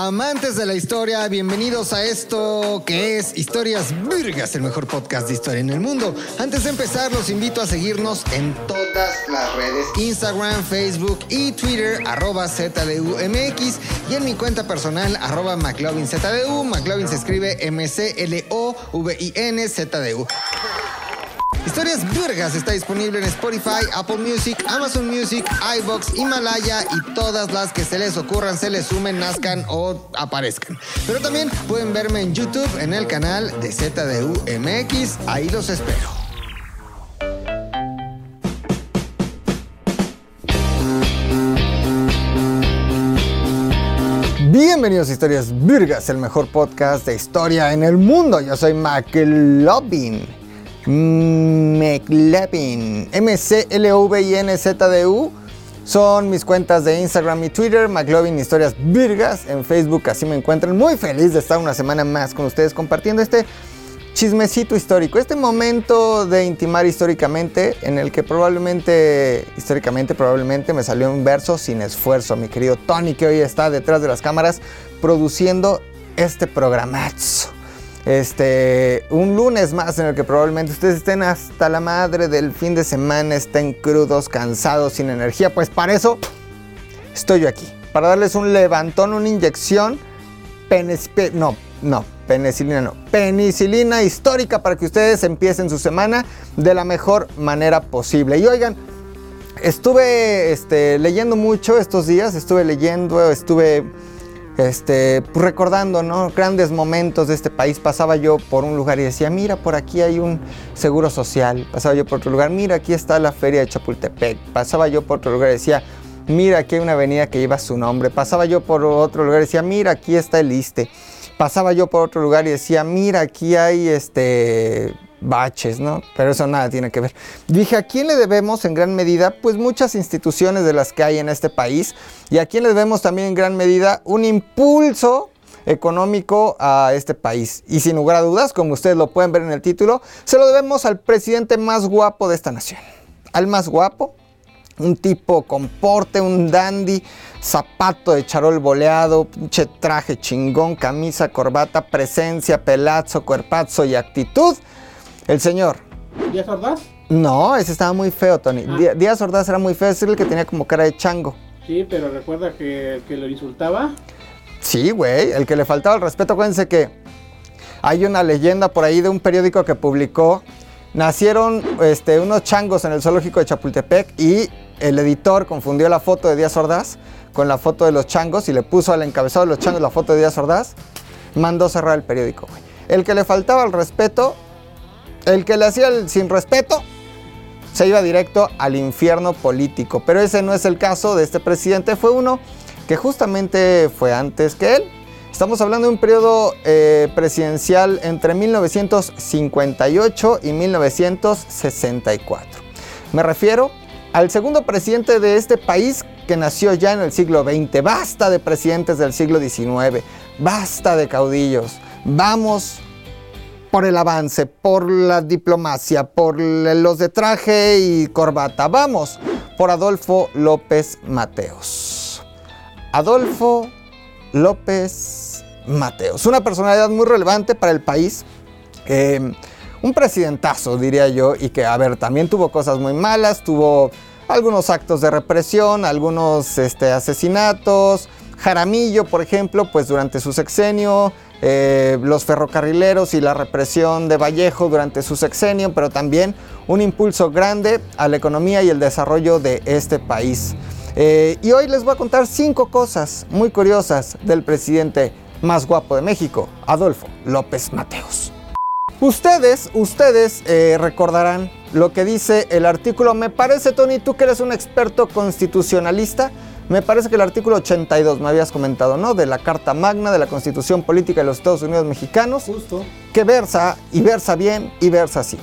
Amantes de la historia, bienvenidos a esto que es Historias Virgas, el mejor podcast de historia en el mundo. Antes de empezar, los invito a seguirnos en todas las redes, Instagram, Facebook y Twitter, arroba ZDUMX y en mi cuenta personal, arroba McLovinZDU. McLovin se escribe M-C-L-O-V-I-N-Z-D-U. Historias Virgas está disponible en Spotify, Apple Music, Amazon Music, iBox, Himalaya y todas las que se les ocurran, se les sumen, nazcan o aparezcan. Pero también pueden verme en YouTube en el canal de ZDUMX. Ahí los espero. Bienvenidos a Historias Virgas, el mejor podcast de historia en el mundo. Yo soy McLovin. McLevin, M-C-L-V-I-N-Z-D-U. Son mis cuentas de Instagram y Twitter, McLovin Historias Virgas. En Facebook así me encuentran. Muy feliz de estar una semana más con ustedes compartiendo este chismecito histórico. Este momento de intimar históricamente en el que probablemente, históricamente probablemente me salió un verso sin esfuerzo. Mi querido Tony que hoy está detrás de las cámaras produciendo este programazo. Este, un lunes más en el que probablemente ustedes estén hasta la madre del fin de semana, estén crudos, cansados, sin energía. Pues para eso estoy yo aquí. Para darles un levantón, una inyección, no, no, penicilina no, penicilina histórica para que ustedes empiecen su semana de la mejor manera posible. Y oigan, estuve este, leyendo mucho estos días, estuve leyendo, estuve este, pues, recordando ¿no? grandes momentos de este país. Pasaba yo por un lugar y decía, mira, por aquí hay un seguro social. Pasaba yo por otro lugar, mira, aquí está la feria de Chapultepec. Pasaba yo por otro lugar y decía, mira, aquí hay una avenida que lleva su nombre. Pasaba yo por otro lugar y decía, mira, aquí está el ISTE. Pasaba yo por otro lugar y decía, mira, aquí hay este baches, ¿no? Pero eso nada tiene que ver. Dije, ¿a quién le debemos en gran medida? Pues muchas instituciones de las que hay en este país y a quién le debemos también en gran medida un impulso económico a este país. Y sin lugar a dudas, como ustedes lo pueden ver en el título, se lo debemos al presidente más guapo de esta nación. Al más guapo, un tipo con porte, un dandy, zapato de charol boleado, pinche traje chingón, camisa, corbata, presencia, pelazo, cuerpazo y actitud el señor. ¿Díaz Ordaz? No, ese estaba muy feo, Tony. Ah. Díaz Ordaz era muy feo, es el que tenía como cara de chango. Sí, pero recuerda que el que lo insultaba. Sí, güey, el que le faltaba el respeto. Acuérdense que hay una leyenda por ahí de un periódico que publicó. Nacieron este, unos changos en el zoológico de Chapultepec y el editor confundió la foto de Díaz Ordaz con la foto de los changos y le puso al encabezado de los changos la foto de Díaz Ordaz. Mandó cerrar el periódico, güey. El que le faltaba el respeto el que le hacía el sin respeto se iba directo al infierno político. Pero ese no es el caso de este presidente, fue uno que justamente fue antes que él. Estamos hablando de un periodo eh, presidencial entre 1958 y 1964. Me refiero al segundo presidente de este país que nació ya en el siglo XX. Basta de presidentes del siglo XIX, basta de caudillos. Vamos por el avance, por la diplomacia, por los de traje y corbata. Vamos, por Adolfo López Mateos. Adolfo López Mateos, una personalidad muy relevante para el país. Em, un presidentazo, diría yo, y que, a ver, también tuvo cosas muy malas, tuvo algunos actos de represión, algunos este, asesinatos. Jaramillo, por ejemplo, pues durante su sexenio eh, los ferrocarrileros y la represión de Vallejo durante su sexenio, pero también un impulso grande a la economía y el desarrollo de este país. Eh, y hoy les voy a contar cinco cosas muy curiosas del presidente más guapo de México, Adolfo López Mateos. Ustedes, ustedes eh, recordarán lo que dice el artículo, me parece Tony, tú que eres un experto constitucionalista, me parece que el artículo 82, me habías comentado, ¿no? De la Carta Magna de la Constitución Política de los Estados Unidos Mexicanos. Justo. Que versa, y versa bien, y versa así.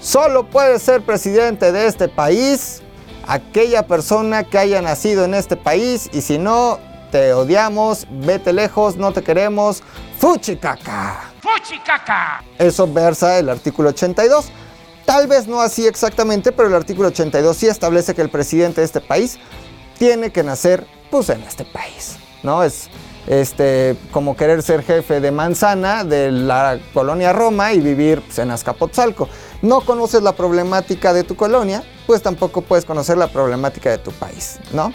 Solo puede ser presidente de este país aquella persona que haya nacido en este país y si no, te odiamos, vete lejos, no te queremos, fuchicaca. Fuchicaca. Eso versa el artículo 82. Tal vez no así exactamente, pero el artículo 82 sí establece que el presidente de este país tiene que nacer pues en este país, ¿no? Es, este, como querer ser jefe de manzana de la colonia Roma y vivir pues, en Azcapotzalco. No conoces la problemática de tu colonia, pues tampoco puedes conocer la problemática de tu país, ¿no?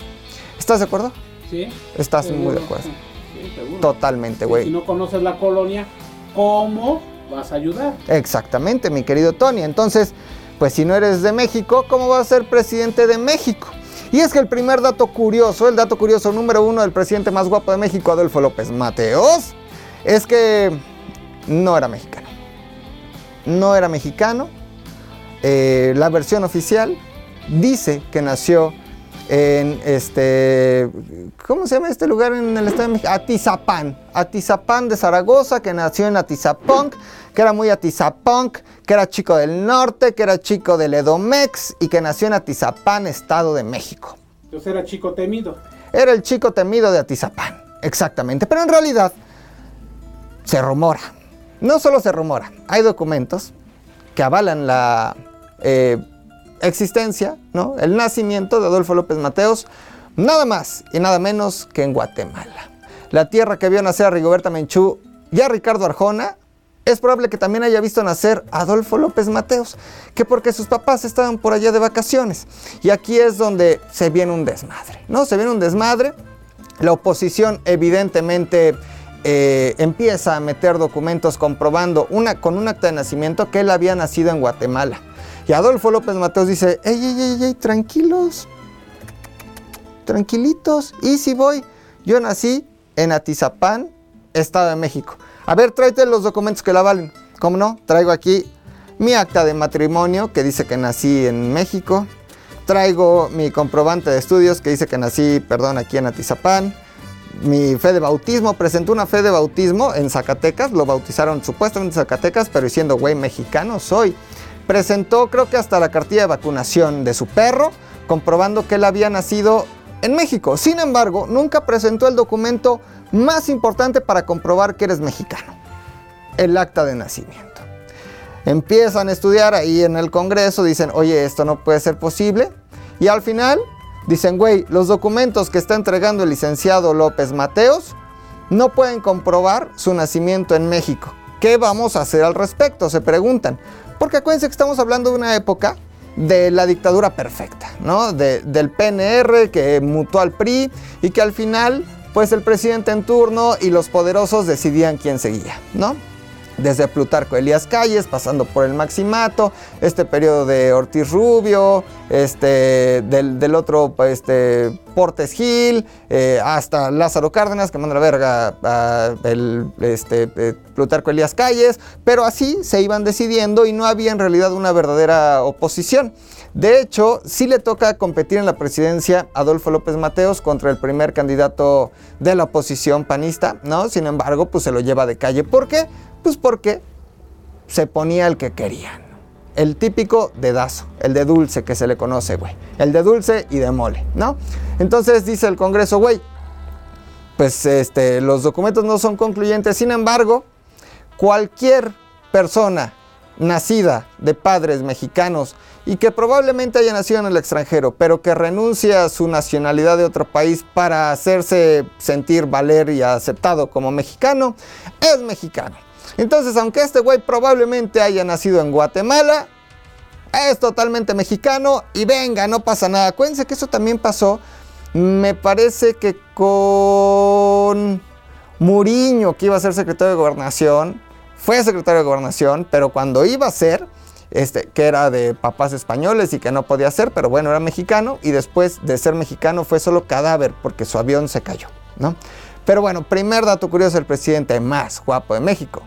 ¿Estás de acuerdo? Sí. Estás seguro. muy de acuerdo. Sí. Totalmente, Si güey. no conoces la colonia, ¿cómo vas a ayudar? Exactamente, mi querido Tony. Entonces, pues si no eres de México, ¿cómo vas a ser presidente de México? Y es que el primer dato curioso, el dato curioso número uno del presidente más guapo de México, Adolfo López Mateos, es que no era mexicano. No era mexicano. Eh, la versión oficial dice que nació en este, ¿cómo se llama este lugar en el Estado de México? Atizapán, Atizapán de Zaragoza, que nació en Atizapunk, que era muy Atizapunk, que era chico del norte, que era chico del Edomex y que nació en Atizapán, Estado de México. Entonces era chico temido. Era el chico temido de Atizapán, exactamente, pero en realidad se rumora, no solo se rumora, hay documentos que avalan la eh, existencia, ¿no? el nacimiento de Adolfo López Mateos, nada más y nada menos que en Guatemala. La tierra que vio nacer a Rigoberta Menchú y a Ricardo Arjona, es probable que también haya visto nacer Adolfo López Mateos, que porque sus papás estaban por allá de vacaciones. Y aquí es donde se viene un desmadre, ¿no? Se viene un desmadre. La oposición evidentemente eh, empieza a meter documentos comprobando una, con un acta de nacimiento que él había nacido en Guatemala. Y Adolfo López Mateos dice, ey, ey, ey, ey, tranquilos, tranquilitos, y si voy, yo nací en Atizapán, Estado de México. A ver, tráete los documentos que la valen. ¿Cómo no? Traigo aquí mi acta de matrimonio que dice que nací en México. Traigo mi comprobante de estudios que dice que nací, perdón, aquí en Atizapán. Mi fe de bautismo, presentó una fe de bautismo en Zacatecas, lo bautizaron supuestamente en Zacatecas, pero diciendo, güey, mexicano soy. Presentó creo que hasta la cartilla de vacunación de su perro, comprobando que él había nacido en México. Sin embargo, nunca presentó el documento más importante para comprobar que eres mexicano, el acta de nacimiento. Empiezan a estudiar ahí en el Congreso, dicen, oye, esto no puede ser posible. Y al final dicen, güey, los documentos que está entregando el licenciado López Mateos no pueden comprobar su nacimiento en México. ¿Qué vamos a hacer al respecto? Se preguntan. Porque acuérdense que estamos hablando de una época de la dictadura perfecta, ¿no? De- del PNR que mutó al PRI y que al final, pues el presidente en turno y los poderosos decidían quién seguía, ¿no? Desde Plutarco Elías Calles, pasando por el Maximato, este periodo de Ortiz Rubio, este, del, otro, este, Portes Gil, eh, hasta Lázaro Cárdenas, que manda la verga a el, este, eh, Plutarco Elías Calles, pero así se iban decidiendo y no había en realidad una verdadera oposición. De hecho, sí le toca competir en la presidencia Adolfo López Mateos contra el primer candidato de la oposición panista, ¿no? Sin embargo, pues se lo lleva de calle. ¿Por qué? Pues porque se ponía el que querían. El típico dedazo, el de dulce que se le conoce, güey. El de dulce y de mole, ¿no? Entonces dice el Congreso, güey, pues este, los documentos no son concluyentes. Sin embargo, cualquier persona nacida de padres mexicanos y que probablemente haya nacido en el extranjero, pero que renuncia a su nacionalidad de otro país para hacerse sentir valer y aceptado como mexicano, es mexicano. Entonces, aunque este güey probablemente haya nacido en Guatemala, es totalmente mexicano y venga, no pasa nada. Acuérdense que eso también pasó, me parece que con Muriño, que iba a ser secretario de gobernación, fue secretario de gobernación, pero cuando iba a ser, este, que era de papás españoles y que no podía ser, pero bueno, era mexicano, y después de ser mexicano fue solo cadáver porque su avión se cayó, ¿no? Pero bueno, primer dato curioso, el presidente más guapo de México.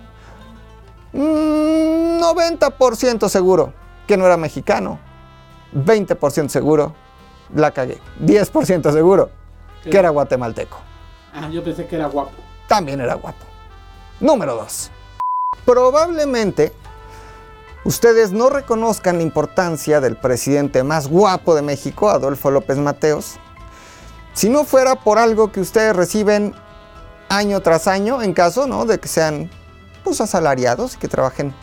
Mm, 90% seguro que no era mexicano. 20% seguro, la cagué. 10% seguro ¿Qué? que era guatemalteco. Ah, yo pensé que era guapo. También era guapo. Número 2. Probablemente ustedes no reconozcan la importancia del presidente más guapo de México, Adolfo López Mateos, si no fuera por algo que ustedes reciben año tras año, en caso ¿no? de que sean pues, asalariados que trabajen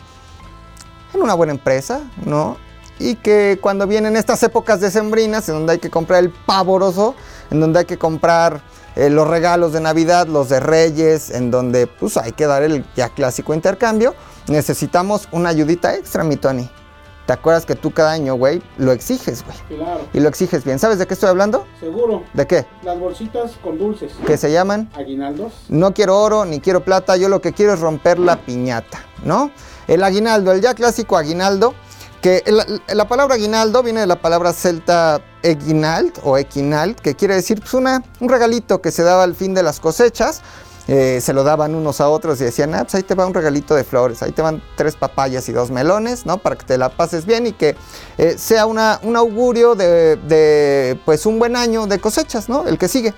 en una buena empresa, ¿no? Y que cuando vienen estas épocas decembrinas, en donde hay que comprar el pavoroso, en donde hay que comprar eh, los regalos de Navidad, los de Reyes, en donde pues hay que dar el ya clásico intercambio, necesitamos una ayudita extra, mi Tony. ¿Te acuerdas que tú cada año, güey, lo exiges, güey? Claro. Y lo exiges bien. ¿Sabes de qué estoy hablando? Seguro. ¿De qué? Las bolsitas con dulces. ¿Qué se llaman? Aguinaldos. No quiero oro ni quiero plata, yo lo que quiero es romper la piñata, ¿no? El aguinaldo, el ya clásico aguinaldo, que la, la palabra aguinaldo viene de la palabra celta eguinald o equinald, que quiere decir pues una, un regalito que se daba al fin de las cosechas. Eh, se lo daban unos a otros y decían, ah, pues ahí te va un regalito de flores, ahí te van tres papayas y dos melones, ¿no? Para que te la pases bien y que eh, sea una, un augurio de, de, pues, un buen año de cosechas, ¿no? El que sigue.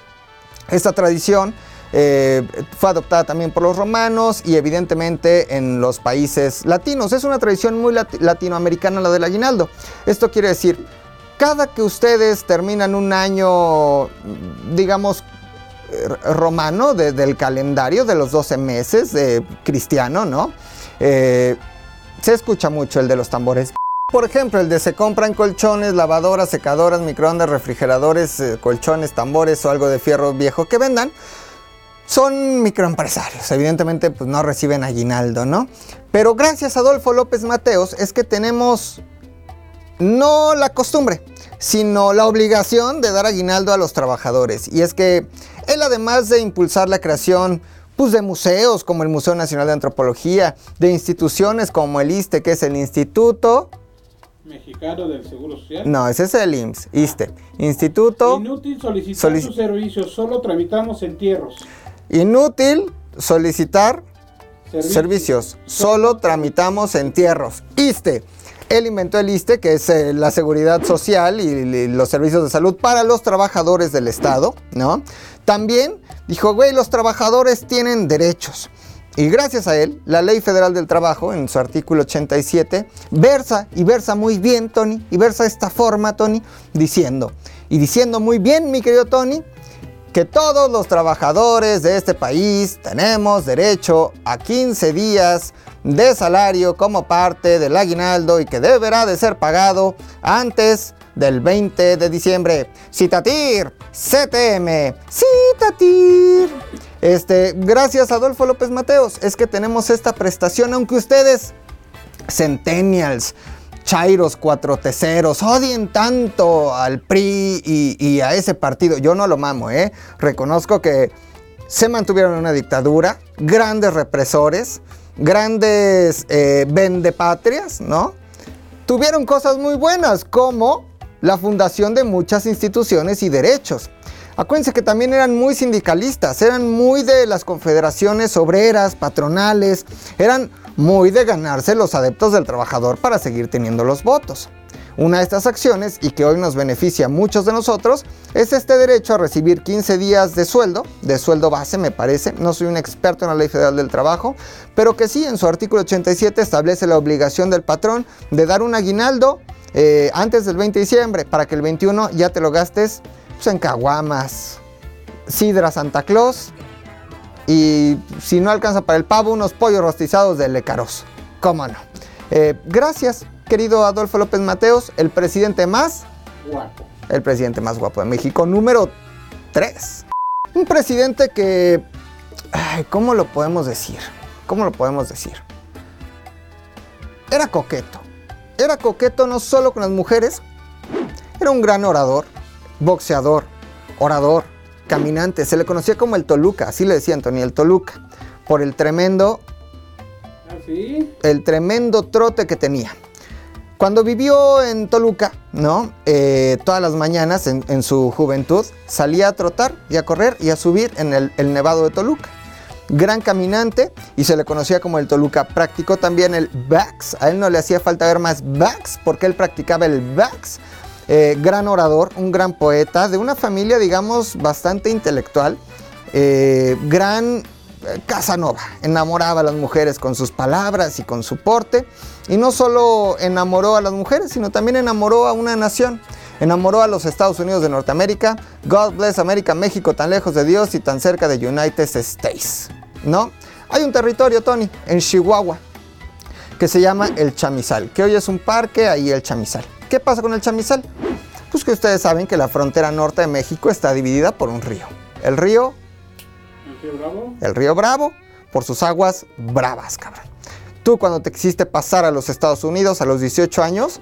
Esta tradición eh, fue adoptada también por los romanos y evidentemente en los países latinos. Es una tradición muy lat latinoamericana la del aguinaldo. Esto quiere decir, cada que ustedes terminan un año, digamos, romano de, del calendario de los 12 meses de cristiano, ¿no? Eh, se escucha mucho el de los tambores. Por ejemplo, el de se compran colchones, lavadoras, secadoras, microondas, refrigeradores, eh, colchones, tambores o algo de fierro viejo que vendan. Son microempresarios, evidentemente pues no reciben aguinaldo, ¿no? Pero gracias a Adolfo López Mateos es que tenemos no la costumbre, sino la obligación de dar aguinaldo a los trabajadores. Y es que él además de impulsar la creación pues, de museos como el Museo Nacional de Antropología, de instituciones como el ISTE, que es el Instituto Mexicano del Seguro Social. No, ese es el IMSS, ISTE. Instituto. Inútil solicitar Solic sus servicios, solo tramitamos entierros. Inútil solicitar servicios, servicios. solo tramitamos entierros. ISTE. Él inventó el ISTE, que es eh, la seguridad social y, los servicios de salud para los trabajadores del Estado, ¿no? También dijo, güey, los trabajadores tienen derechos. Y gracias a él, la Ley Federal del Trabajo, en su artículo 87, versa, y versa muy bien, Tony, y versa esta forma, Tony, diciendo, y diciendo muy bien, mi querido Tony, que todos los trabajadores de este país tenemos derecho a 15 días de salario como parte del aguinaldo y que deberá de ser pagado antes del 20 de diciembre. Citatir, CTM, Citatir. Este, gracias Adolfo López Mateos, es que tenemos esta prestación, aunque ustedes, centennials, chairos, cuatro teceros, odien tanto al PRI y, y, a ese partido. Yo no lo mamo, ¿eh? Reconozco que se mantuvieron en una dictadura, grandes represores, grandes eh, vendepatrias, ¿no? Tuvieron cosas muy buenas, como la fundación de muchas instituciones y derechos. Acuérdense que también eran muy sindicalistas, eran muy de las confederaciones obreras, patronales, eran muy de ganarse los adeptos del trabajador para seguir teniendo los votos. Una de estas acciones, y que hoy nos beneficia a muchos de nosotros, es este derecho a recibir 15 días de sueldo, de sueldo base me parece, no soy un experto en la Ley Federal del Trabajo, pero que sí en su artículo 87 establece la obligación del patrón de dar un aguinaldo eh, antes del 20 de diciembre para que el 21 ya te lo gastes pues, en caguamas, sidra Santa Claus y si no alcanza para el pavo, unos pollos rostizados de Lecaros. ¿Cómo no? Eh, gracias, querido Adolfo López Mateos, el presidente más guapo. El presidente más guapo de México, número 3. Un presidente que... Ay, ¿Cómo lo podemos decir? ¿Cómo lo podemos decir? Era coqueto. Era coqueto no solo con las mujeres, era un gran orador, boxeador, orador, caminante. Se le conocía como el Toluca, así le decía Antonio, el Toluca, por el tremendo, ¿Ah, sí? el tremendo trote que tenía. Cuando vivió en Toluca, ¿no? Eh, todas las mañanas en, en, su juventud salía a trotar y a correr y a subir en el, el, nevado de Toluca. Gran caminante y se le conocía como el Toluca. Practicó también el backs. A él no le hacía falta ver más backs porque él practicaba el backs. Eh, gran orador, un gran poeta, de una familia, digamos, bastante intelectual, eh, gran eh, Casanova, enamoraba a las mujeres con sus palabras y con su porte, y no solo enamoró a las mujeres, sino también enamoró a una nación. Enamoró a los Estados Unidos de Norteamérica. God bless América, México, tan lejos de Dios y tan cerca de United States. ¿No? Hay un territorio, Tony, en Chihuahua, que se llama el Chamizal, que hoy es un parque, ahí el Chamizal. ¿Qué pasa con el chamizal? Pues que ustedes saben que la frontera norte de México está dividida por un río. El río, ¿El río Bravo? el río Bravo, por sus aguas bravas, cabrón. Tú cuando te quisiste pasar a los Estados Unidos a los 18 años,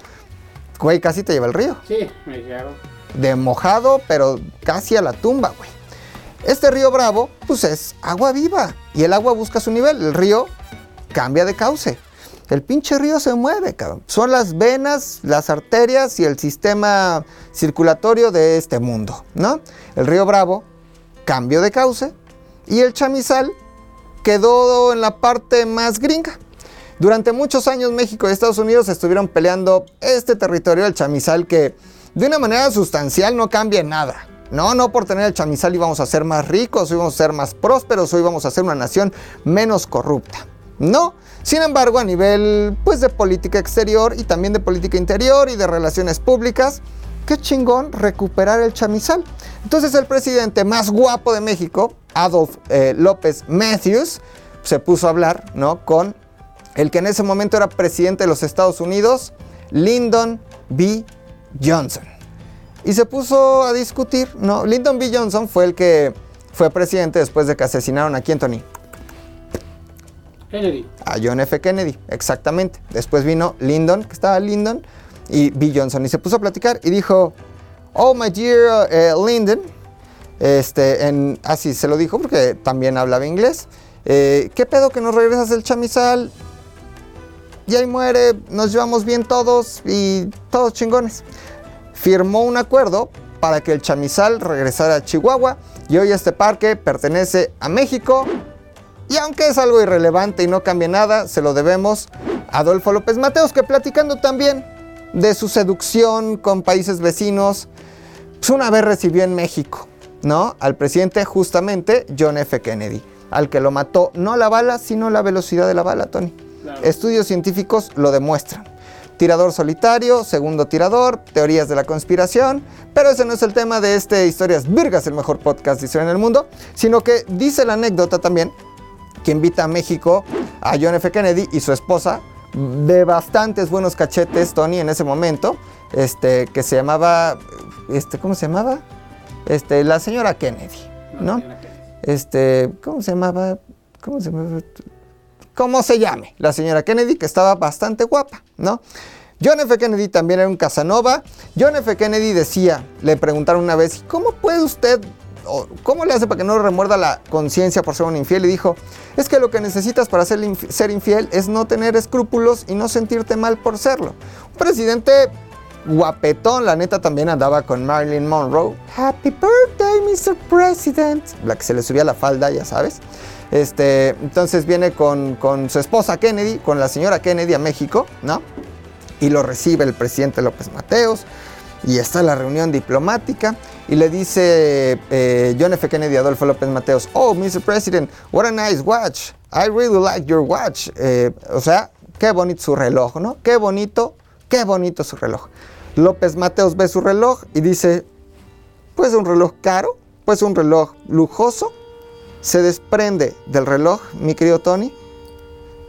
güey, casi te lleva el río. Sí, me dijeron. De mojado, pero casi a la tumba, güey. Este río Bravo, pues es agua viva. Y el agua busca su nivel. El río cambia de cauce. El pinche río se mueve, cabrón. Son las venas, las arterias y el sistema circulatorio de este mundo, ¿no? El río Bravo cambió de cauce y el chamizal quedó en la parte más gringa. Durante muchos años México y Estados Unidos estuvieron peleando este territorio, el chamizal, que de una manera sustancial no cambia nada. No, no por tener el chamizal íbamos a ser más ricos, hoy vamos a ser más prósperos, hoy vamos a ser una nación menos corrupta. No, sin embargo, a nivel pues de política exterior y también de política interior y de relaciones públicas, qué chingón recuperar el chamizal. Entonces el presidente más guapo de México, Adolf eh, López Matthews, se puso a hablar, ¿no? Con el que en ese momento era presidente de los Estados Unidos, Lyndon B. Johnson. Y se puso a discutir, ¿no? Lyndon B. Johnson fue el que fue presidente después de que asesinaron a Tony? Kennedy. A John F. Kennedy, exactamente. Después vino Lyndon, que estaba Lyndon, y B. Johnson. Y se puso a platicar y dijo, oh, my dear eh, Lyndon, este, en, así se lo dijo porque también hablaba inglés. eh, ¿Qué pedo que nos regresas el chamizal? Y ahí muere, nos llevamos bien todos y todos chingones. Firmó un acuerdo para que el chamizal regresara a Chihuahua y hoy este parque pertenece a México y aunque es algo irrelevante y no cambia nada, se lo debemos a Adolfo López Mateos, que platicando también de su seducción con países vecinos, pues una vez recibió en México, ¿no? Al presidente justamente John F. Kennedy, al que lo mató no la bala, sino la velocidad de la bala, Tony. Claro. Estudios científicos lo demuestran. Tirador solitario, segundo tirador, teorías de la conspiración, pero ese no es el tema de este Historias Virgas, el mejor podcast de historia en el mundo, sino que dice la anécdota también que invita a México a John F. Kennedy y su esposa, de bastantes buenos cachetes, Tony, en ese momento, este, que se llamaba, este, ¿cómo se llamaba? Este, la señora Kennedy, ¿no? Este, ¿cómo se llamaba? ¿Cómo se llamaba? ¿Cómo se llame? La señora Kennedy, que estaba bastante guapa, ¿no? John F. Kennedy también era un Casanova. John F. Kennedy decía, le preguntaron una vez, ¿cómo puede usted, cómo le hace para que no remuerda la conciencia por ser un infiel? Y dijo, es que lo que necesitas para ser, inf- ser infiel es no tener escrúpulos y no sentirte mal por serlo. Un presidente guapetón, la neta también andaba con Marilyn Monroe. Happy birthday, Mr. President. La que se le subía la falda, ya sabes. Este, entonces viene con su esposa Kennedy, con la señora Kennedy a México, ¿no? Y lo recibe el presidente López Mateos. Y está la reunión diplomática. Y le dice eh, John F. Kennedy Adolfo López Mateos, oh, Mr. President, what a nice watch. I really like your watch. Eh, o sea, qué bonito su reloj, ¿no? Qué bonito, qué bonito su reloj. López Mateos ve su reloj y dice, pues un reloj caro, pues un reloj lujoso. Se desprende del reloj, mi querido Tony,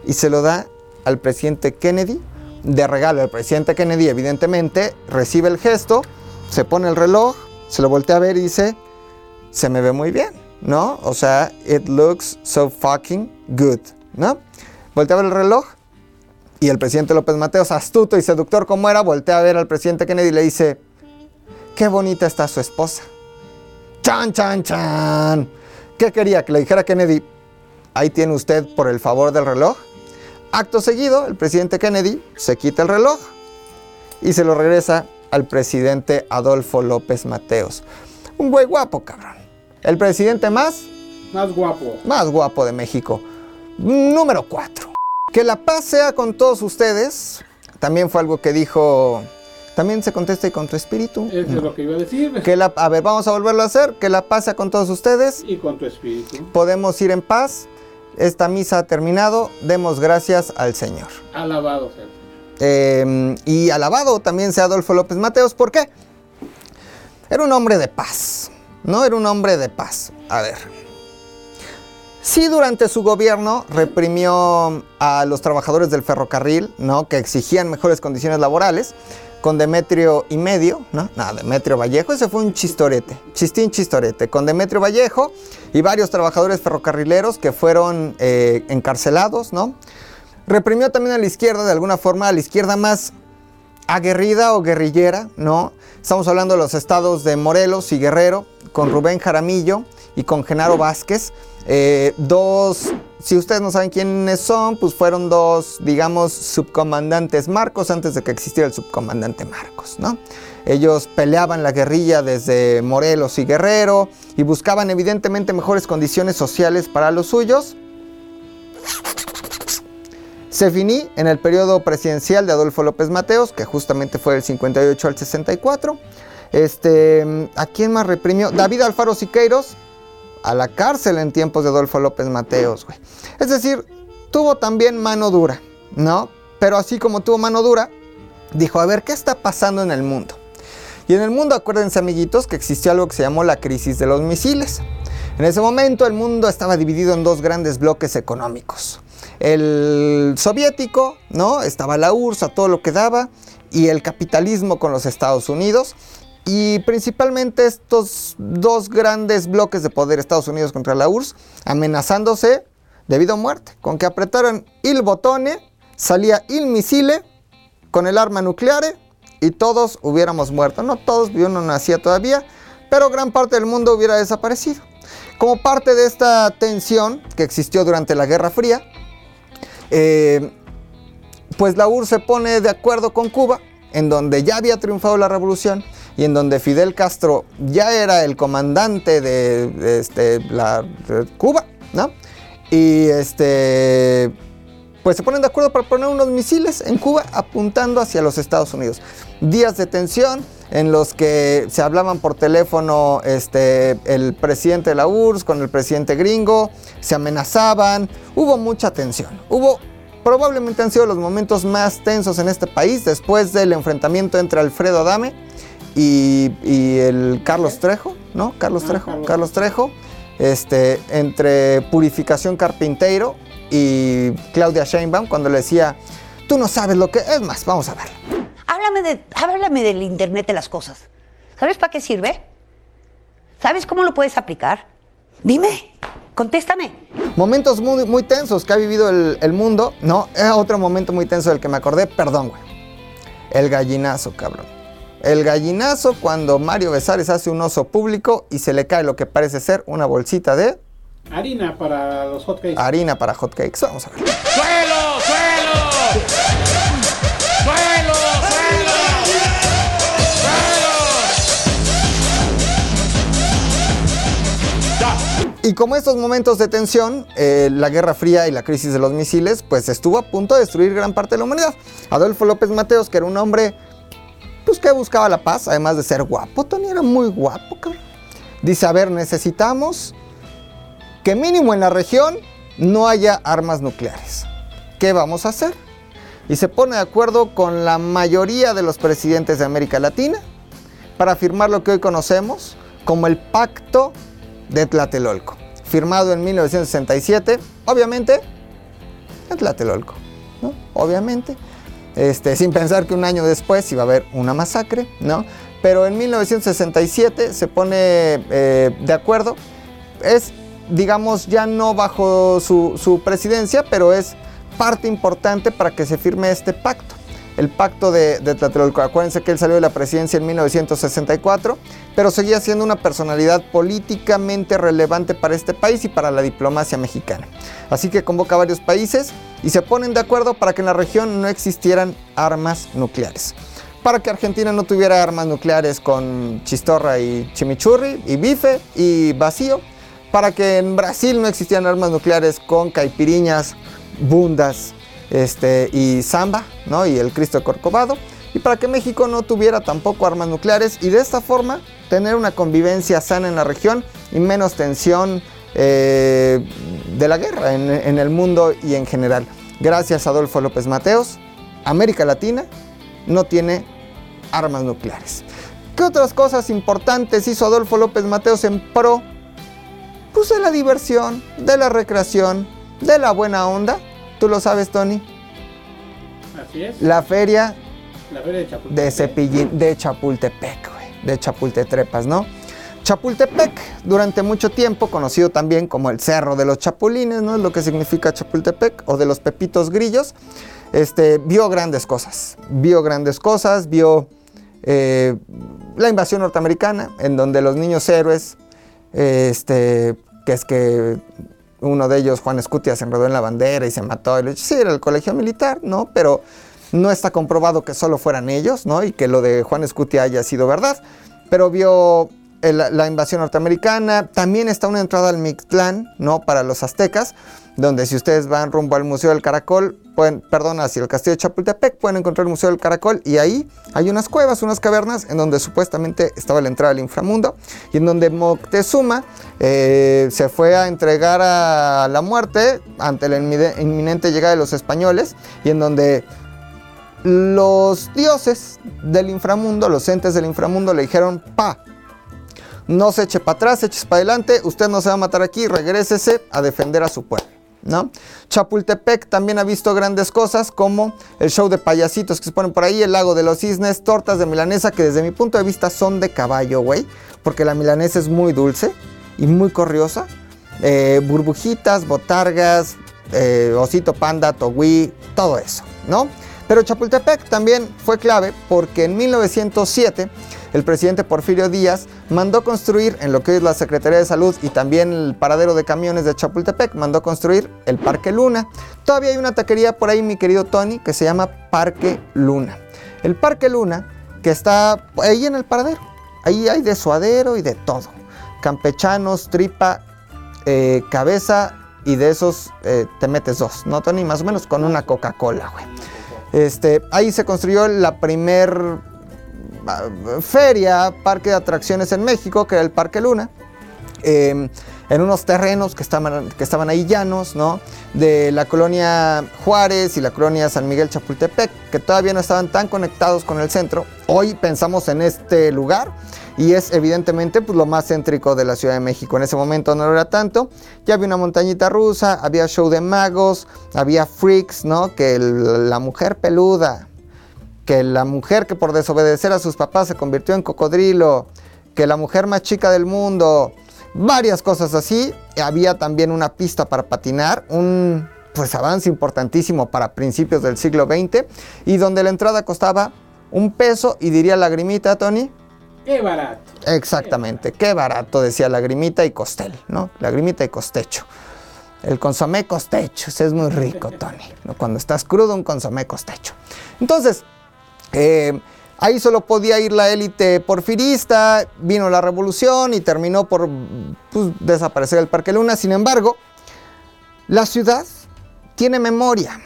y se lo da al presidente Kennedy de regalo. El presidente Kennedy, evidentemente, recibe el gesto, se pone el reloj, se lo voltea a ver y dice: Se me ve muy bien, ¿no? O sea, it looks so fucking good, ¿no? Voltea a ver el reloj y el presidente López Mateos, astuto y seductor como era, voltea a ver al presidente Kennedy y le dice: Qué bonita está su esposa. Chan, chan, chan. ¿Qué quería? Que le dijera Kennedy, ahí tiene usted por el favor del reloj. Acto seguido, el presidente Kennedy se quita el reloj y se lo regresa al presidente Adolfo López Mateos. Un güey guapo, cabrón. El presidente más, Más guapo. más guapo de México. Número 4. Que la paz sea con todos ustedes. También fue algo que dijo, también se contesta y con tu espíritu. Eso es lo que iba a decir. Que la, a ver, vamos a volverlo a hacer. Que la paz sea con todos ustedes. Y con tu espíritu. Podemos ir en paz. Esta misa ha terminado. Demos gracias al Señor. Alabado sea el Señor. Eh, y alabado también sea Adolfo López Mateos. ¿Por qué? Era un hombre de paz. No era un hombre de paz. A ver. Sí, durante su gobierno reprimió a los trabajadores del ferrocarril, ¿no? Que exigían mejores condiciones laborales. Con Demetrio y medio, ¿no? No, Demetrio Vallejo, ese fue un chistorete, chistín chistorete, con Demetrio Vallejo y varios trabajadores ferrocarrileros que fueron eh, encarcelados, ¿no? Reprimió también a la izquierda, de alguna forma, a la izquierda más aguerrida o guerrillera, ¿no? Estamos hablando de los estados de Morelos y Guerrero, con Rubén Jaramillo y con Genaro Vázquez. Eh, dos, si ustedes no saben quiénes son, pues fueron dos, digamos, subcomandantes Marcos antes de que existiera el subcomandante Marcos, ¿no? Ellos peleaban la guerrilla desde Morelos y Guerrero y buscaban evidentemente mejores condiciones sociales para los suyos. Se finí en el periodo presidencial de Adolfo López Mateos, que justamente fue del 58 al 64. Este, ¿A quién más reprimió? David Alfaro Siqueiros, a la cárcel en tiempos de Adolfo López Mateos, güey. Es decir, tuvo también mano dura, ¿no? Pero así como tuvo mano dura, dijo, a ver, ¿qué está pasando en el mundo? Y en el mundo, acuérdense amiguitos, que existió algo que se llamó la crisis de los misiles. En ese momento el mundo estaba dividido en dos grandes bloques económicos. El soviético, ¿no? Estaba la URSS a todo lo que daba, y el capitalismo con los Estados Unidos. Y principalmente estos dos grandes bloques de poder, Estados Unidos contra la URSS, amenazándose debido a muerte. Con que apretaran el botone, salía el misile con el arma nuclear y todos hubiéramos muerto. No todos, yo no nacía todavía, pero gran parte del mundo hubiera desaparecido. Como parte de esta tensión que existió durante la Guerra Fría, eh, pues la URSS se pone de acuerdo con Cuba, en donde ya había triunfado la revolución y en donde Fidel Castro ya era el comandante de, este, la, Cuba, ¿no? Y este, pues se ponen de acuerdo para poner unos misiles en Cuba apuntando hacia los Estados Unidos. Días de tensión en los que se hablaban por teléfono este, el presidente de la URSS con el presidente gringo, se amenazaban, hubo mucha tensión. Hubo probablemente han sido los momentos más tensos en este país después del enfrentamiento entre Alfredo Adame y, el Carlos Trejo, ¿no? Carlos ah, Trejo, Carlos. Trejo, este, entre Purificación Carpinteiro y Claudia Sheinbaum, cuando le decía, tú no sabes lo que es más, vamos a ver. Háblame, de, háblame del Internet de las cosas. ¿Sabes para qué sirve? ¿Sabes cómo lo puedes aplicar? Dime, contéstame. Momentos muy, muy tensos que ha vivido el, el mundo, ¿no? Es otro momento muy tenso del que me acordé, perdón, güey. El gallinazo, cabrón. El gallinazo cuando Mario Besares hace un oso público y se le cae lo que parece ser una bolsita de... Harina para los hotcakes. Harina para hotcakes. Vamos a ver. ¡Suelo! ¡Suelo! ¡Suelo! Y como estos momentos de tensión, eh, la Guerra Fría y la crisis de los misiles, pues estuvo a punto de destruir gran parte de la humanidad. Adolfo López Mateos, que era un hombre pues que buscaba la paz, además de ser guapo. Tony era muy guapo, cabrón. Dice, a ver, necesitamos que mínimo en la región no haya armas nucleares. ¿Qué vamos a hacer? Y se pone de acuerdo con la mayoría de los presidentes de América Latina para firmar lo que hoy conocemos como el Pacto de Tlatelolco, firmado en 1967, obviamente en Tlatelolco, ¿no? Obviamente. Este, sin pensar que un año después iba a haber una masacre, ¿no? Pero en 1967 se pone eh, de acuerdo, es, digamos, ya no bajo su, su presidencia, pero es parte importante para que se firme este pacto el pacto de, de, Tlatelolco. Acuérdense que él salió de la presidencia en 1964, pero seguía siendo una personalidad políticamente relevante para este país y para la diplomacia mexicana. Así que convoca a varios países y se ponen de acuerdo para que en la región no existieran armas nucleares. Para que Argentina no tuviera armas nucleares con chistorra y chimichurri y bife y vacío. Para que en Brasil no existieran armas nucleares con caipiriñas, bundas este, y samba, ¿no? Y el Cristo Corcovado. Y para que México no tuviera tampoco armas nucleares y de esta forma tener una convivencia sana en la región y menos tensión eh, de la guerra en, el mundo y en general. Gracias Adolfo López Mateos, América Latina no tiene armas nucleares. ¿Qué otras cosas importantes hizo Adolfo López Mateos en pro? Pues de la diversión, de la recreación, de la buena onda. ¿Tú lo sabes, Tony? Así es. La feria La feria de Chapultepec. de Cepillín, de Chapultepec, güey, de Chapultetrepas, ¿no? Chapultepec, durante mucho tiempo conocido también como el Cerro de los Chapulines, ¿no? Es lo que significa Chapultepec, o de los Pepitos Grillos, este, vio grandes cosas, vio grandes cosas, vio eh, la invasión norteamericana, en donde los niños héroes, eh, este, que es que uno de ellos, Juan Escutia, se enredó en la bandera y se mató. Sí, era el colegio militar, ¿no? Pero no está comprobado que solo fueran ellos, ¿no? Y que lo de Juan Escutia haya sido verdad. Pero vio la invasión norteamericana. También está una entrada al Mictlán, ¿no? Para los aztecas, donde si ustedes van rumbo al Museo del Caracol, pueden, perdón, hacia el Castillo de Chapultepec, pueden encontrar el Museo del Caracol y ahí hay unas cuevas, unas cavernas en donde supuestamente estaba la entrada al inframundo y en donde Moctezuma eh, se fue a entregar a la muerte ante la inminente llegada de los españoles y en donde los dioses del inframundo, los entes del inframundo le dijeron, pa, no se eche para atrás, eches para adelante, usted no se va a matar aquí, regrésese a defender a su pueblo. Chapultepec también ha visto grandes cosas como el show de payasitos que se ponen por ahí, el lago de los cisnes, tortas de milanesa que desde mi punto de vista son de caballo, güey, porque la milanesa es muy dulce y muy corriosa. Eh, burbujitas, botargas, eh, osito panda, togui, todo eso, ¿no? Pero Chapultepec también fue clave porque en 1907 el presidente Porfirio Díaz mandó construir en lo que es la Secretaría de Salud y también el paradero de camiones de Chapultepec, mandó construir el Parque Luna. Todavía hay una taquería por ahí, mi querido Tony, que se llama Parque Luna. El Parque Luna, que está ahí en el paradero. Ahí hay de suadero y de todo. Campechanos, tripa, eh, cabeza y de esos eh, te metes dos, ¿no, Tony? Más o menos con una Coca-Cola, güey. Este, ahí se construyó la primer feria, parque de atracciones en México, que era el Parque Luna. eh, en unos terrenos que estaban, que estaban ahí llanos, ¿no? De la colonia Juárez y la colonia San Miguel Chapultepec, que todavía no estaban tan conectados con el centro. Hoy pensamos en este lugar y es evidentemente pues, lo más céntrico de la Ciudad de México. En ese momento no lo era tanto. Ya había una montañita rusa, había show de magos, había freaks, ¿no? Que la mujer peluda, que la mujer que por desobedecer a sus papás se convirtió en cocodrilo, que la mujer más chica del mundo, varias cosas así. Había también una pista para patinar, un pues avance importantísimo para principios del siglo XX y donde la entrada costaba un peso y diría lagrimita, Tony. Qué barato. Exactamente, qué barato, decía Lagrimita y Costel, ¿no? Lagrimita y Costecho. El consomé costecho, ese es muy rico, Tony. Cuando estás crudo, un consomé costecho. Entonces, eh, ahí solo podía ir la élite porfirista, vino la revolución y terminó por pues, desaparecer el Parque Luna. Sin embargo, la ciudad tiene memoria.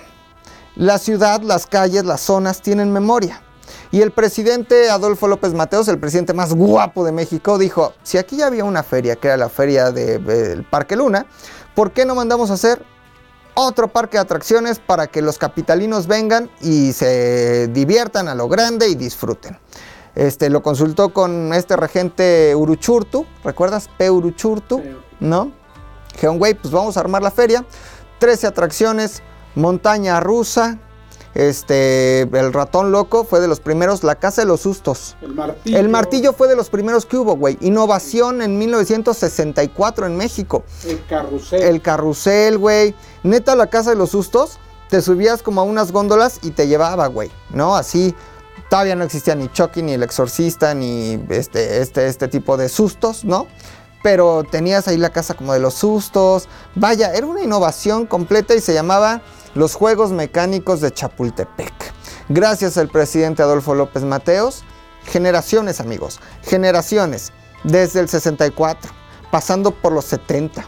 La ciudad, las calles, las zonas tienen memoria. Y el presidente Adolfo López Mateos, el presidente más guapo de México, dijo, si aquí ya había una feria, que era la feria del Parque Luna, ¿por qué no mandamos a hacer otro parque de atracciones para que los capitalinos vengan y se diviertan a lo grande y disfruten? Este, lo consultó con este regente Uruchurtu, ¿recuerdas? P. Uruchurtu, Sí. ¿no? Güey, pues vamos a armar la feria. 13 atracciones, montaña rusa, este, el ratón loco fue de los primeros, la casa de los sustos. El martillo. El martillo fue de los primeros que hubo, güey. Innovación en 1964 en México. El carrusel. El carrusel, güey. Neta, la casa de los sustos, te subías como a unas góndolas y te llevaba, güey. ¿No? Así. Todavía no existía ni Chucky, ni el exorcista, ni este, este, este tipo de sustos, ¿no? Pero tenías ahí la casa como de los sustos. Vaya, era una innovación completa y se llamaba Los Juegos Mecánicos de Chapultepec. Gracias al presidente Adolfo López Mateos. Generaciones, amigos. Generaciones. Desde el 64, pasando por los 70.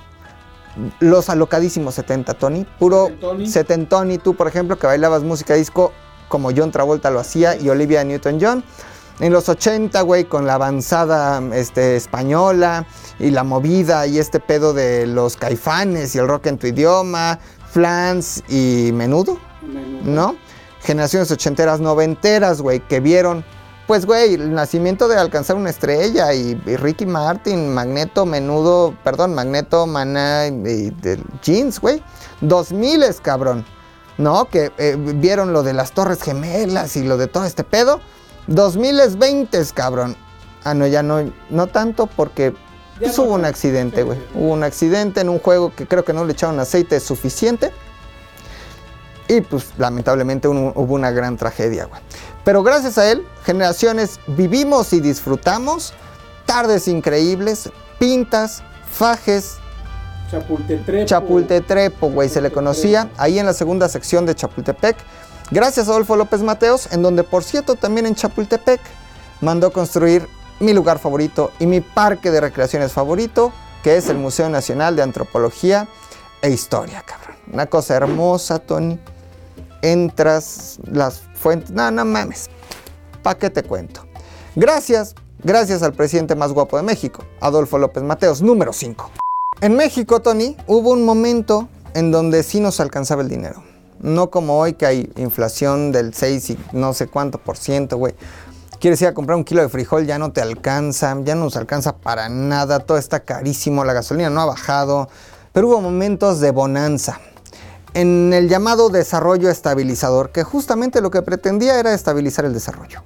Los alocadísimos 70, Tony. Puro Setentoni. setentoni. Tú, por ejemplo, que bailabas música disco como John Travolta lo hacía y Olivia Newton-John. En los 80, güey, con la avanzada este, española y la movida y este pedo de los caifanes y el rock en tu idioma, flans y menudo, Menudo. ¿no? Generaciones ochenteras, noventeras, güey, que vieron, pues, güey, el nacimiento de alcanzar una estrella y, y Ricky Martin, Magneto, Menudo, perdón, Magneto, Maná y, Jeans, güey. 2000 cabrón. ¿no? Que eh, vieron lo de las Torres Gemelas y lo de todo este pedo. 2020, cabrón. Ah, no, ya no, no tanto porque pues, hubo un accidente, güey. Hubo un accidente en un juego que creo que no le echaron aceite suficiente. Y pues lamentablemente un- hubo una gran tragedia, güey. Pero gracias a él, generaciones vivimos y disfrutamos tardes increíbles, pintas, fajes, Chapultetrepo. Chapultetrepo, güey, se le conocía ahí en la segunda sección de Chapultepec. Gracias a Adolfo López Mateos, en donde por cierto también en Chapultepec mandó construir mi lugar favorito y mi parque de recreaciones favorito, que es el Museo Nacional de Antropología e Historia, cabrón. Una cosa hermosa, Tony. Entras, las fuentes... No, no mames. ¿Para qué te cuento? Gracias, gracias al presidente más guapo de México, Adolfo López Mateos, número 5. En México, Tony, hubo un momento en donde sí nos alcanzaba el dinero. No como hoy que hay inflación del 6 y no sé cuánto por ciento, güey. Quieres ir a comprar un kilo de frijol, ya no te alcanza, ya no nos alcanza para nada, todo está carísimo, la gasolina no ha bajado, pero hubo momentos de bonanza. En el llamado desarrollo estabilizador, que justamente lo que pretendía era estabilizar el desarrollo.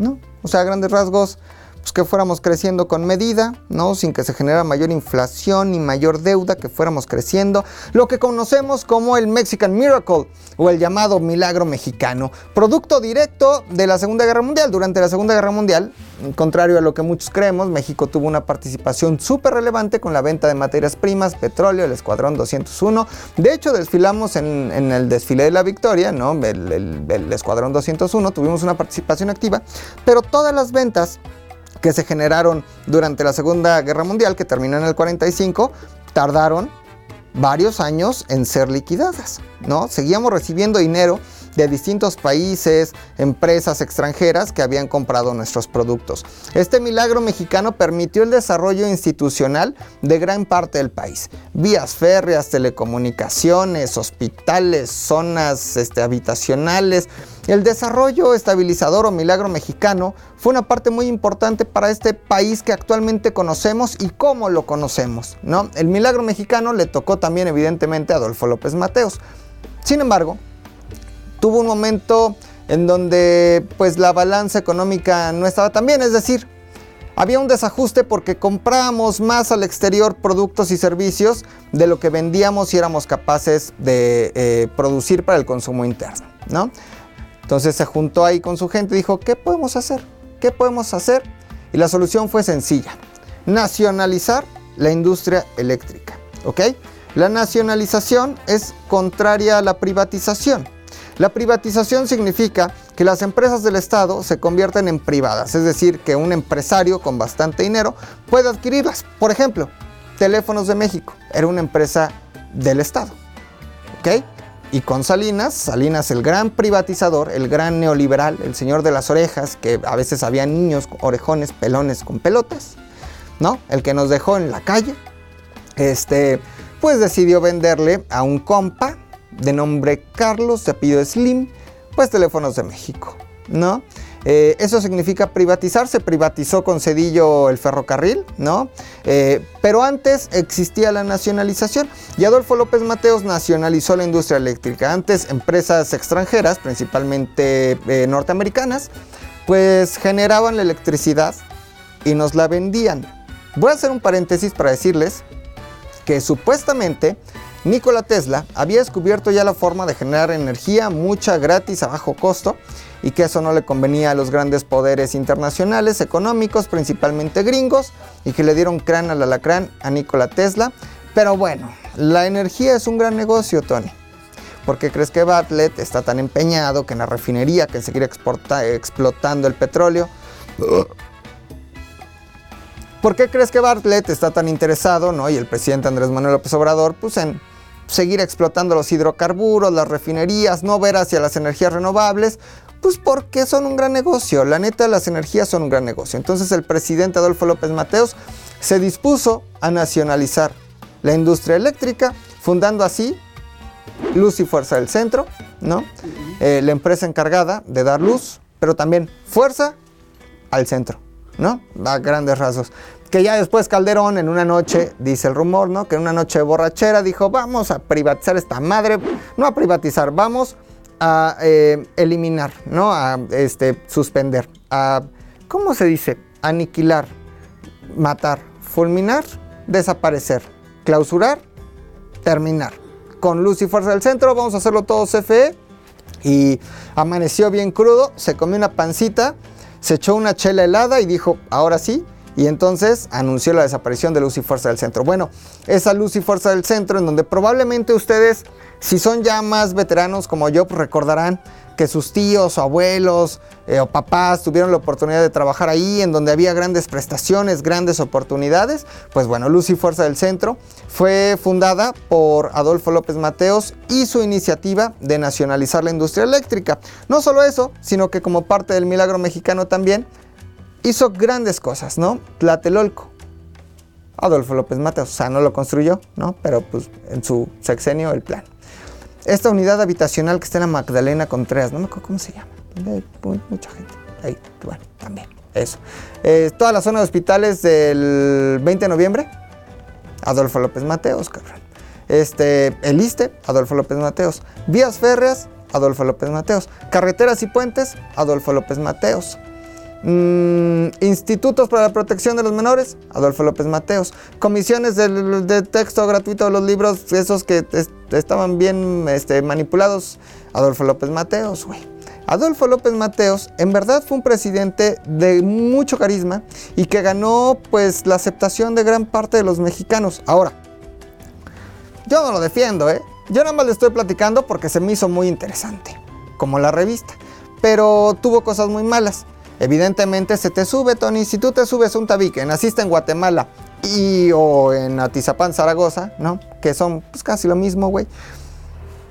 ¿no? O sea, a grandes rasgos, pues que fuéramos creciendo con medida, ¿no? Sin que se generara mayor inflación ni mayor deuda, que fuéramos creciendo. Lo que conocemos como el Mexican Miracle o el llamado milagro mexicano, producto directo de la Segunda Guerra Mundial. Durante la Segunda Guerra Mundial, contrario a lo que muchos creemos, México tuvo una participación súper relevante con la venta de materias primas, petróleo, el Escuadrón 201. De hecho, desfilamos en, el desfile de la victoria, ¿no? El Escuadrón 201, tuvimos una participación activa, pero todas las ventas que se generaron durante la Segunda Guerra Mundial, que terminó en el 45, tardaron varios años en ser liquidadas, ¿no? Seguíamos recibiendo dinero de distintos países, empresas extranjeras que habían comprado nuestros productos. Este milagro mexicano permitió el desarrollo institucional de gran parte del país. Vías férreas, telecomunicaciones, hospitales, zonas este, habitacionales. El desarrollo estabilizador o milagro mexicano fue una parte muy importante para este país que actualmente conocemos y cómo lo conocemos, ¿no? El milagro mexicano le tocó también evidentemente a Adolfo López Mateos. Sin embargo, tuvo un momento en donde pues la balanza económica no estaba tan bien, es decir, había un desajuste porque comprábamos más al exterior productos y servicios de lo que vendíamos y éramos capaces de eh, producir para el consumo interno, ¿no? Entonces se juntó ahí con su gente y dijo, ¿qué podemos hacer? ¿Qué podemos hacer? Y la solución fue sencilla, nacionalizar la industria eléctrica, ¿ok? La nacionalización es contraria a la privatización. La privatización significa que las empresas del Estado se convierten en privadas, es decir, que un empresario con bastante dinero puede adquirirlas. Por ejemplo, Teléfonos de México era una empresa del Estado. ¿Ok? Y con Salinas, Salinas el gran privatizador, el gran neoliberal, el señor de las orejas, que a veces había niños, orejones, pelones con pelotas, ¿no? El que nos dejó en la calle, este, pues decidió venderle a un compa de nombre Carlos, de apellido Slim, pues Teléfonos de México, ¿no? Eh, eso significa privatizar, se privatizó con Cedillo el ferrocarril, ¿no? Eh, pero antes existía la nacionalización y Adolfo López Mateos nacionalizó la industria eléctrica. Antes empresas extranjeras, principalmente eh, norteamericanas, pues generaban la electricidad y nos la vendían. Voy a hacer un paréntesis para decirles que supuestamente Nikola Tesla había descubierto ya la forma de generar energía mucha gratis a bajo costo y que eso no le convenía a los grandes poderes internacionales económicos, principalmente gringos, y que le dieron crán al alacrán a Nikola Tesla. Pero bueno, la energía es un gran negocio, Tony. ¿Por qué crees que Bartlett está tan empeñado que en la refinería, que seguir explotando el petróleo? ¿Por qué crees que Bartlett está tan interesado, ¿no? y el presidente Andrés Manuel López Obrador, pues en seguir explotando los hidrocarburos, las refinerías, no ver hacia las energías renovables? Pues porque son un gran negocio, la neta las energías son un gran negocio. Entonces el presidente Adolfo López Mateos se dispuso a nacionalizar la industria eléctrica, fundando así Luz y Fuerza del Centro, ¿no? Eh, la empresa encargada de dar luz, pero también fuerza al centro, ¿no? A grandes rasgos. Que ya después Calderón en una noche, dice el rumor, ¿no? Que en una noche borrachera dijo, vamos a privatizar esta madre, no a privatizar, vamos a eh, eliminar, ¿no? A este, suspender, a, ¿cómo se dice? Aniquilar, matar, fulminar, desaparecer, clausurar, terminar. Con luz y fuerza del centro, vamos a hacerlo todo CFE. Y amaneció bien crudo, se comió una pancita, se echó una chela helada y dijo, ahora sí. Y entonces anunció la desaparición de Luz y Fuerza del Centro. Bueno, esa Luz y Fuerza del Centro, en donde probablemente ustedes, si son ya más veteranos como yo, pues recordarán que sus tíos o abuelos eh, o papás tuvieron la oportunidad de trabajar ahí, en donde había grandes prestaciones, grandes oportunidades. Pues bueno, Luz y Fuerza del Centro fue fundada por Adolfo López Mateos y su iniciativa de nacionalizar la industria eléctrica. No solo eso, sino que como parte del milagro mexicano también hizo grandes cosas, ¿no? Tlatelolco. Adolfo López Mateos, o sea, no lo construyó, ¿no? Pero pues en su sexenio el plan esta unidad habitacional que está en la Magdalena Contreras, no me acuerdo cómo se llama, hay mucha gente, ahí, bueno, también, eso. Eh, toda la zona de hospitales del 20 de noviembre, Adolfo López Mateos, cabrón. Este, el ISTE, Adolfo López Mateos. Vías férreas, Adolfo López Mateos. Carreteras y puentes, Adolfo López Mateos. Mm, institutos para la protección de los menores, Adolfo López Mateos. Comisiones de, texto gratuito de los libros, esos que estaban bien este, manipulados, Adolfo López Mateos, güey. Adolfo López Mateos en verdad fue un presidente de mucho carisma y que ganó pues la aceptación de gran parte de los mexicanos. Ahora, yo no lo defiendo, ¿eh? Yo nada más le estoy platicando porque se me hizo muy interesante, como la revista, pero tuvo cosas muy malas. Evidentemente se te sube, Tony. Si tú te subes un tabique, naciste en Guatemala y o en Atizapán, Zaragoza, ¿no? Que son pues, casi lo mismo, güey.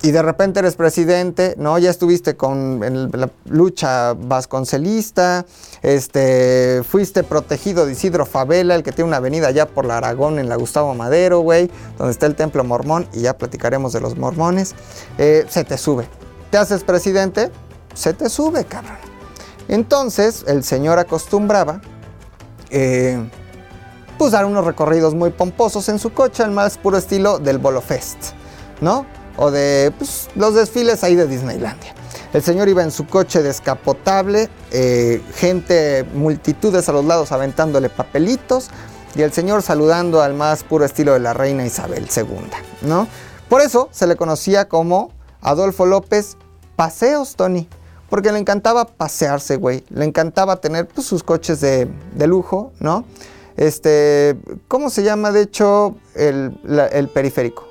Y de repente eres presidente, ¿no? Ya estuviste con la lucha vasconcelista, este, fuiste protegido de Isidro Favela, el que tiene una avenida allá por la Aragón en la Gustavo Madero, güey, donde está el templo mormón, y ya platicaremos de los mormones. Eh, se te sube. Te haces presidente, se te sube, cabrón. Entonces el señor acostumbraba eh, pues dar unos recorridos muy pomposos en su coche, al más puro estilo del Bolo Fest, ¿no? O de pues, los desfiles ahí de Disneylandia. El señor iba en su coche descapotable, eh, gente, multitudes a los lados aventándole papelitos y el señor saludando al más puro estilo de la reina Isabel II, ¿no? Por eso se le conocía como Adolfo López Paseos, Tony porque le encantaba pasearse, güey. Le encantaba tener pues, sus coches de, lujo, ¿no? Este, ¿cómo se llama, de hecho, el, el periférico?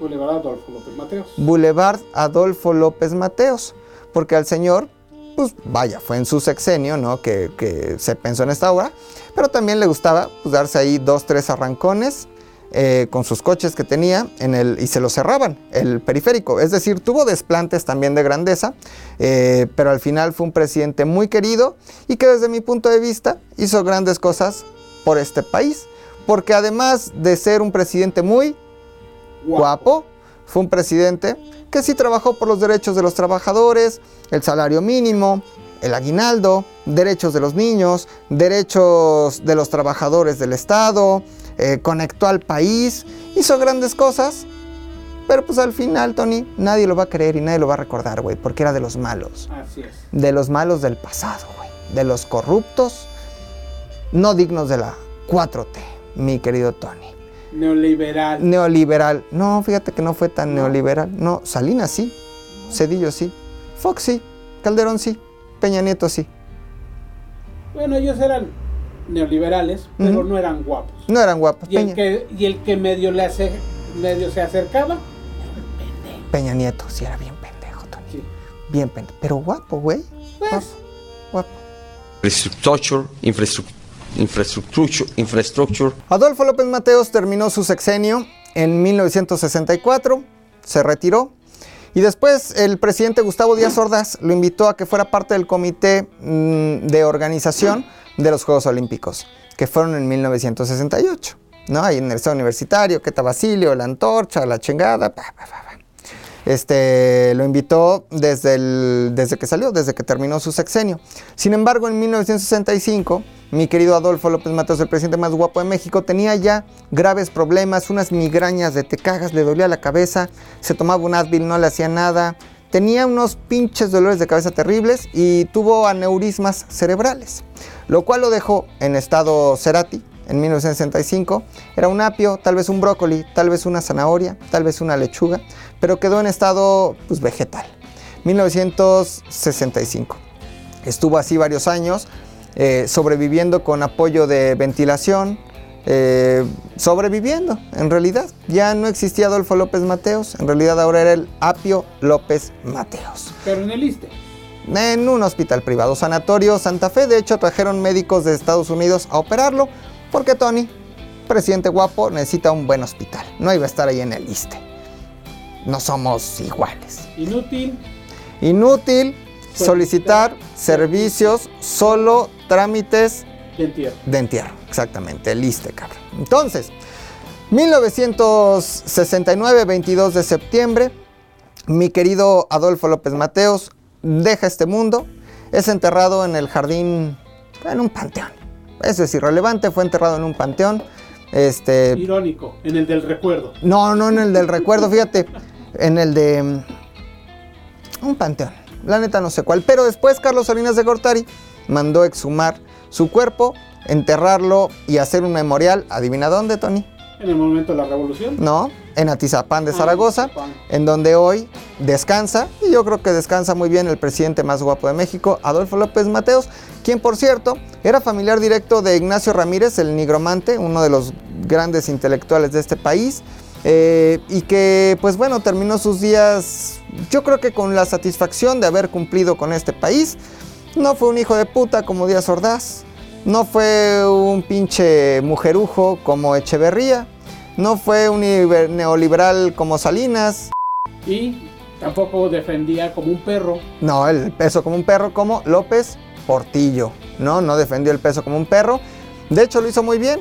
Boulevard Adolfo López Mateos. Boulevard Adolfo López Mateos, porque al señor, pues vaya, fue en su sexenio, ¿no? Que, que se pensó en esta obra, pero también le gustaba pues, darse ahí dos, tres arrancones eh, con sus coches que tenía en el, y se lo cerraban, el periférico. Es decir, tuvo desplantes también de grandeza, eh, pero al final fue un presidente muy querido y que desde mi punto de vista hizo grandes cosas por este país. Porque además de ser un presidente muy guapo, fue un presidente que sí trabajó por los derechos de los trabajadores, el salario mínimo, el aguinaldo, derechos de los niños, derechos de los trabajadores del Estado, eh, conectó al país, hizo grandes cosas, pero pues al final, Tony, nadie lo va a creer y nadie lo va a recordar, güey, porque era de los malos. Así es. De los malos del pasado, güey. De los corruptos, no dignos de la 4T, mi querido Tony. Neoliberal. Neoliberal. No, fíjate que no fue tan neoliberal. No, Salinas sí, Cedillo sí, Fox sí, Calderón sí, Peña Nieto sí. Bueno, ellos eran neoliberales, pero no eran guapos. No eran guapos. Y, el que, y el que medio, le hace, medio se acercaba, Peña Nieto, sí era bien pendejo, Tony. Bien pendejo. Pero guapo, güey. Pues. Guapo. Guapo. Infrastructure, infrastructure, infrastructure. Adolfo López Mateos terminó su sexenio en 1964, se retiró y después el presidente Gustavo Díaz Ordaz lo invitó a que fuera parte del comité mm, de organización de los Juegos Olímpicos, que fueron en 1968. ¿no? Ahí en el estado universitario, que está Basilio, la antorcha, la chingada. este, lo invitó desde, el- desde que salió, desde que terminó su sexenio. Sin embargo, en 1965, mi querido Adolfo López Mateos, el presidente más guapo de México, tenía ya graves problemas, unas migrañas de te cagas, le dolía la cabeza, se tomaba un Advil, no le hacía nada, tenía unos pinches dolores de cabeza terribles y tuvo aneurismas cerebrales, lo cual lo dejó en estado Cerati en 1965. Era un apio, tal vez un brócoli, tal vez una zanahoria, tal vez una lechuga, pero quedó en estado pues, vegetal. 1965. Estuvo así varios años, eh, sobreviviendo con apoyo de ventilación, eh, sobreviviendo, en realidad. Ya no existía Adolfo López Mateos, en realidad ahora era el Apio López Mateos. Pero en el ISTE. En un hospital privado, Sanatorio Santa Fe, de hecho trajeron médicos de Estados Unidos a operarlo, porque Tony, presidente guapo, necesita un buen hospital. No iba a estar ahí en el ISTE. No somos iguales. Inútil. Inútil solicitar servicios, solo trámites De entierro. de entierro. Exactamente, el ISTE, cabrón. Entonces, 1969, 22 de septiembre, mi querido Adolfo López Mateos deja este mundo. Es enterrado en el jardín, en un panteón. Eso es irrelevante, fue enterrado en un panteón. Este, Irónico. En el del recuerdo. no, no en el del recuerdo, fíjate. En el de. mm, Un panteón. La neta no sé cuál. Pero después Carlos Salinas de Gortari mandó exhumar su cuerpo, enterrarlo y hacer un memorial. ¿Adivina dónde, Tony? En el momento de la revolución. No, en Atizapán de Ah, Zaragoza, Atizapán. en donde hoy descansa, y yo creo que descansa muy bien el presidente más guapo de México, Adolfo López Mateos, quien por cierto era familiar directo de Ignacio Ramírez, el nigromante, uno de los grandes intelectuales de este país, eh, y que pues bueno, terminó sus días yo creo que con la satisfacción de haber cumplido con este país. No fue un hijo de puta como Díaz Ordaz, no fue un pinche mujerujo como Echeverría, no fue un iber- neoliberal como Salinas, Y tampoco defendía como un perro. no, el peso como un perro como López Portillo, no, no defendió el peso como un perro. De hecho lo hizo muy bien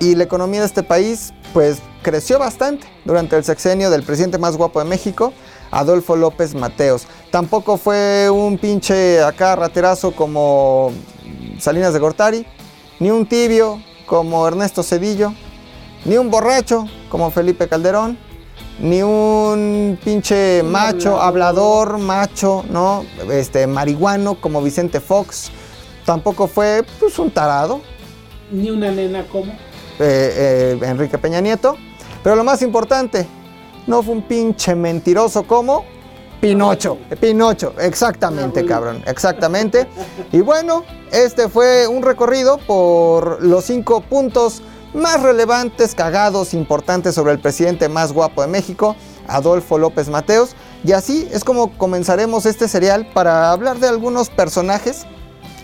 y la economía de este país pues creció bastante durante el sexenio del presidente más guapo de México, Adolfo López Mateos. Tampoco fue un pinche acá raterazo como Salinas de Gortari, ni un tibio como Ernesto Cedillo, ni un borracho como Felipe Calderón, ni un pinche macho, hablador. hablador, macho, ¿no? Este, marihuano como Vicente Fox. Tampoco fue, pues, un tarado, Ni una nena como. eh, eh, Enrique Peña Nieto. Pero lo más importante, no fue un pinche mentiroso como Pinocho. Pinocho, exactamente, Ah, cabrón, exactamente. Y bueno, este fue un recorrido por los cinco puntos más relevantes, cagados, importantes sobre el presidente más guapo de México, Adolfo López Mateos. Y así es como comenzaremos este serial para hablar de algunos personajes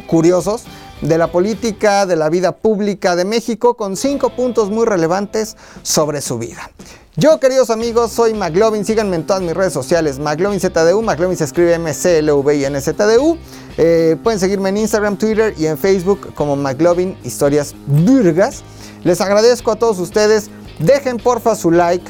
curiosos de la política, de la vida pública de México, con cinco puntos muy relevantes sobre su vida. Yo, queridos amigos, soy McLovin. Síganme en todas mis redes sociales. McLovin ZDU. McLovin se escribe M-C-L-V-I-N-Z-D-U. Eh, pueden seguirme en Instagram, Twitter y en Facebook como McLovin Historias Burgas. Les agradezco a todos ustedes. Dejen porfa su like.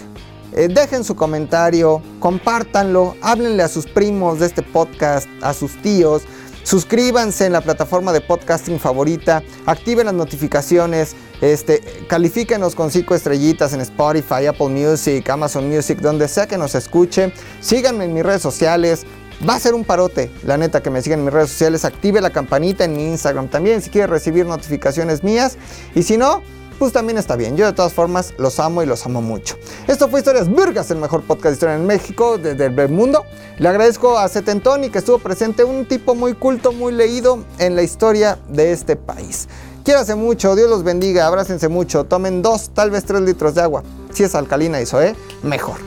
Eh, dejen su comentario, compártanlo, háblenle a sus primos de este podcast, a sus tíos, suscríbanse en la plataforma de podcasting favorita, activen las notificaciones, este, califíquenos con 5 estrellitas en Spotify, Apple Music, Amazon Music, donde sea que nos escuche, síganme en mis redes sociales. Va a ser un parote, la neta, que me sigan en mis redes sociales. Active la campanita en mi Instagram también si quiere recibir notificaciones mías. Y si no, pues también está bien. Yo de todas formas los amo y los amo mucho. Esto fue Historias Burgas, el mejor podcast de historia en México, desde el mundo. Le agradezco a Setentoni que estuvo presente, un tipo muy culto, muy leído en la historia de este país. Quiérase mucho, Dios los bendiga, abrácense mucho, tomen dos, tal vez tres litros de agua. Si es alcalina eso, ¿eh? Mejor.